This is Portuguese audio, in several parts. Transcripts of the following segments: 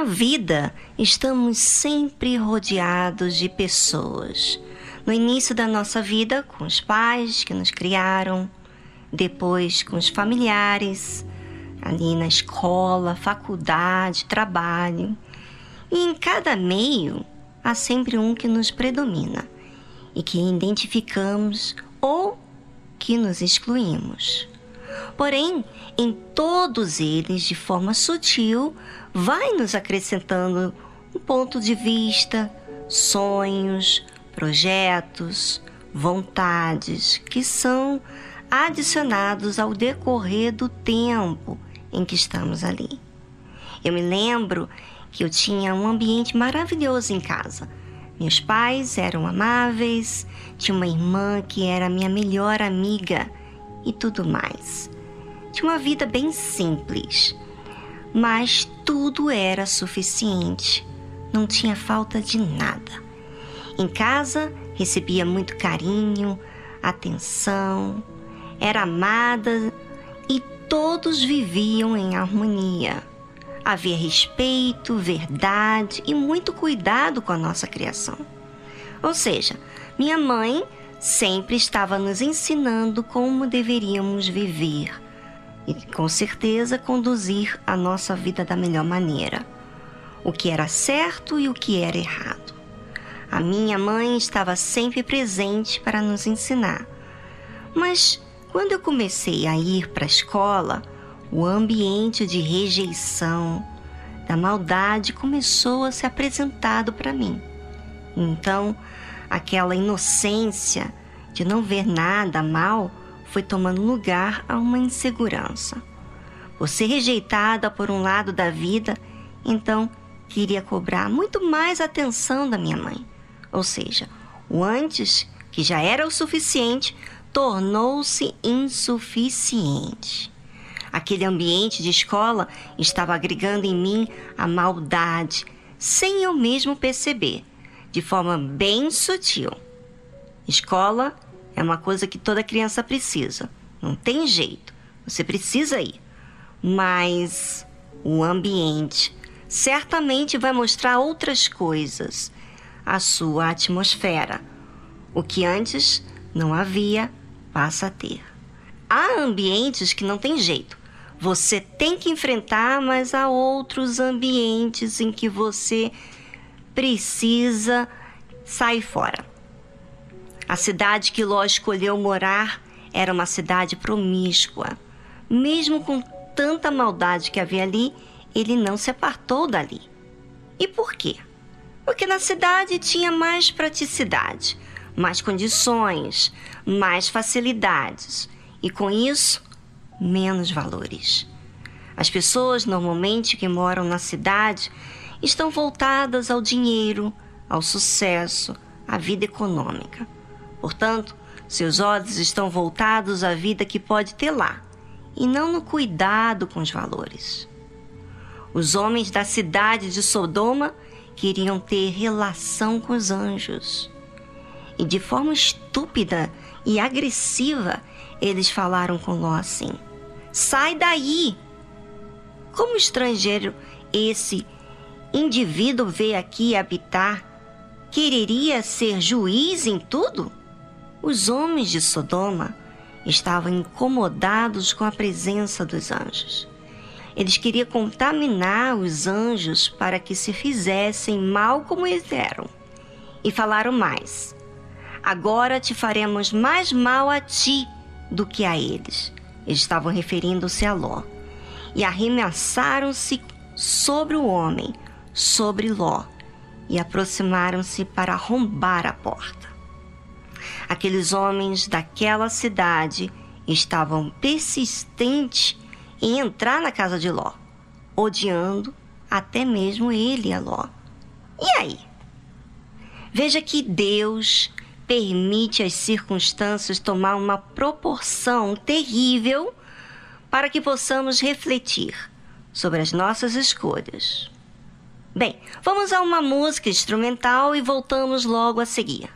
Na vida, estamos sempre rodeados de pessoas. No início da nossa vida, com os pais que nos criaram, depois com os familiares, ali na escola, faculdade, trabalho. E em cada meio há sempre um que nos predomina e que identificamos ou que nos excluímos. Porém, em todos eles, de forma sutil, vai nos acrescentando um ponto de vista, sonhos, projetos, vontades que são adicionados ao decorrer do tempo em que estamos ali. Eu me lembro que eu tinha um ambiente maravilhoso em casa. Meus pais eram amáveis, tinha uma irmã que era minha melhor amiga e tudo mais. Tinha uma vida bem simples, mas tudo era suficiente. Não tinha falta de nada. Em casa recebia muito carinho, atenção, era amada e todos viviam em harmonia. Havia respeito, verdade e muito cuidado com a nossa criação. Ou seja, minha mãe sempre estava nos ensinando como deveríamos viver e, com certeza, conduzir a nossa vida da melhor maneira. O que era certo e o que era errado. A minha mãe estava sempre presente para nos ensinar. Mas quando eu comecei a ir para a escola, o ambiente de rejeição, da maldade começou a ser apresentado para mim. Então, aquela inocência de não ver nada mal foi tomando lugar a uma insegurança. Por ser rejeitada por um lado da vida, então queria cobrar muito mais atenção da minha mãe. Ou seja, o antes, que já era o suficiente, tornou-se insuficiente. Aquele ambiente de escola estava agregando em mim a maldade, sem eu mesmo perceber, de forma bem sutil. Escola é uma coisa que toda criança precisa, não tem jeito, você precisa ir. Mas o ambiente certamente vai mostrar outras coisas, a sua atmosfera. O que antes não havia passa a ter. Há ambientes que não tem jeito. Você tem que enfrentar, mas há outros ambientes em que você precisa sair fora. A cidade que Ló escolheu morar era uma cidade promíscua. Mesmo com tanta maldade que havia ali, ele não se apartou dali. E por quê? Porque na cidade tinha mais praticidade mais condições, mais facilidades e com isso, menos valores. As pessoas normalmente que moram na cidade estão voltadas ao dinheiro, ao sucesso, à vida econômica. Portanto, seus olhos estão voltados à vida que pode ter lá e não no cuidado com os valores. Os homens da cidade de Sodoma queriam ter relação com os anjos e de forma estúpida e agressiva, eles falaram com Ló assim: Sai daí! Como estrangeiro esse indivíduo veio aqui habitar, quereria ser juiz em tudo? Os homens de Sodoma estavam incomodados com a presença dos anjos. Eles queriam contaminar os anjos para que se fizessem mal como eles eram. E falaram mais: Agora te faremos mais mal a ti do que a eles. Eles estavam referindo-se a Ló. E arremessaram-se sobre o homem, sobre Ló, e aproximaram-se para arrombar a porta. Aqueles homens daquela cidade estavam persistentes em entrar na casa de Ló, odiando até mesmo ele a Ló. E aí? Veja que Deus permite às circunstâncias tomar uma proporção terrível para que possamos refletir sobre as nossas escolhas. Bem, vamos a uma música instrumental e voltamos logo a seguir.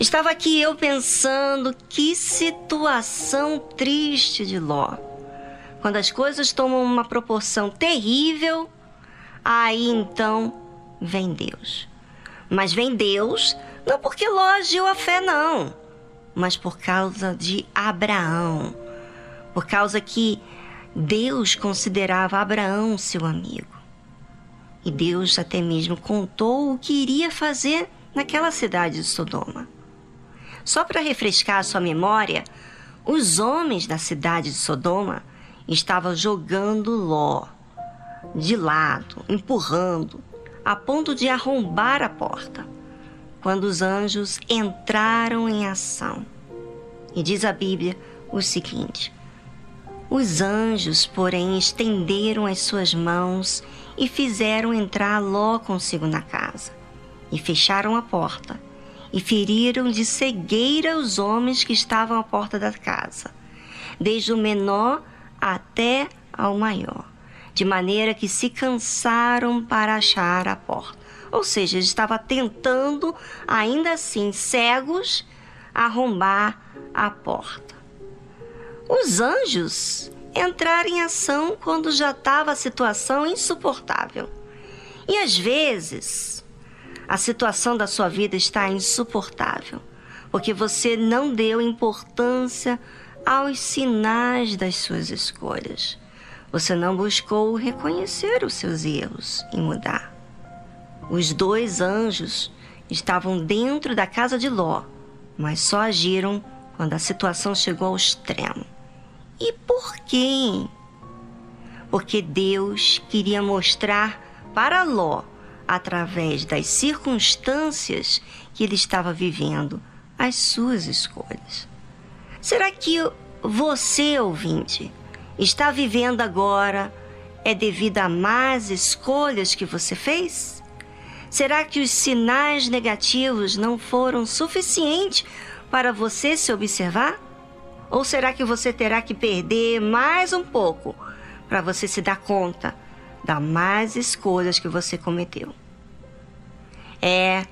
Estava aqui eu pensando que situação triste de Ló. Quando as coisas tomam uma proporção terrível, aí então vem Deus. Mas vem Deus não porque Ló agiu a fé, não, mas por causa de Abraão. Por causa que Deus considerava Abraão seu amigo. E Deus até mesmo contou o que iria fazer naquela cidade de Sodoma. Só para refrescar a sua memória, os homens da cidade de Sodoma estavam jogando Ló de lado, empurrando, a ponto de arrombar a porta, quando os anjos entraram em ação. E diz a Bíblia o seguinte: Os anjos, porém, estenderam as suas mãos e fizeram entrar Ló consigo na casa, e fecharam a porta e feriram de cegueira os homens que estavam à porta da casa, desde o menor até ao maior, de maneira que se cansaram para achar a porta. Ou seja, estava tentando, ainda assim, cegos, arrombar a porta. Os anjos entraram em ação quando já estava a situação insuportável. E às vezes, a situação da sua vida está insuportável, porque você não deu importância aos sinais das suas escolhas. Você não buscou reconhecer os seus erros e mudar. Os dois anjos estavam dentro da casa de Ló, mas só agiram quando a situação chegou ao extremo. E por quê? Porque Deus queria mostrar para Ló através das circunstâncias que ele estava vivendo, as suas escolhas. Será que você, ouvinte, está vivendo agora é devido a más escolhas que você fez? Será que os sinais negativos não foram suficientes para você se observar? Ou será que você terá que perder mais um pouco para você se dar conta das más escolhas que você cometeu. É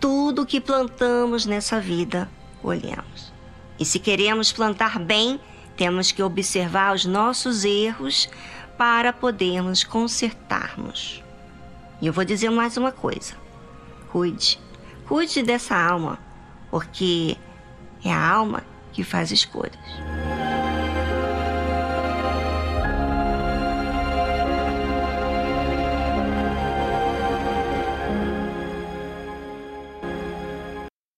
tudo que plantamos nessa vida, olhamos. E se queremos plantar bem, temos que observar os nossos erros para podermos consertarmos. E eu vou dizer mais uma coisa: cuide, cuide dessa alma, porque é a alma que faz escolhas.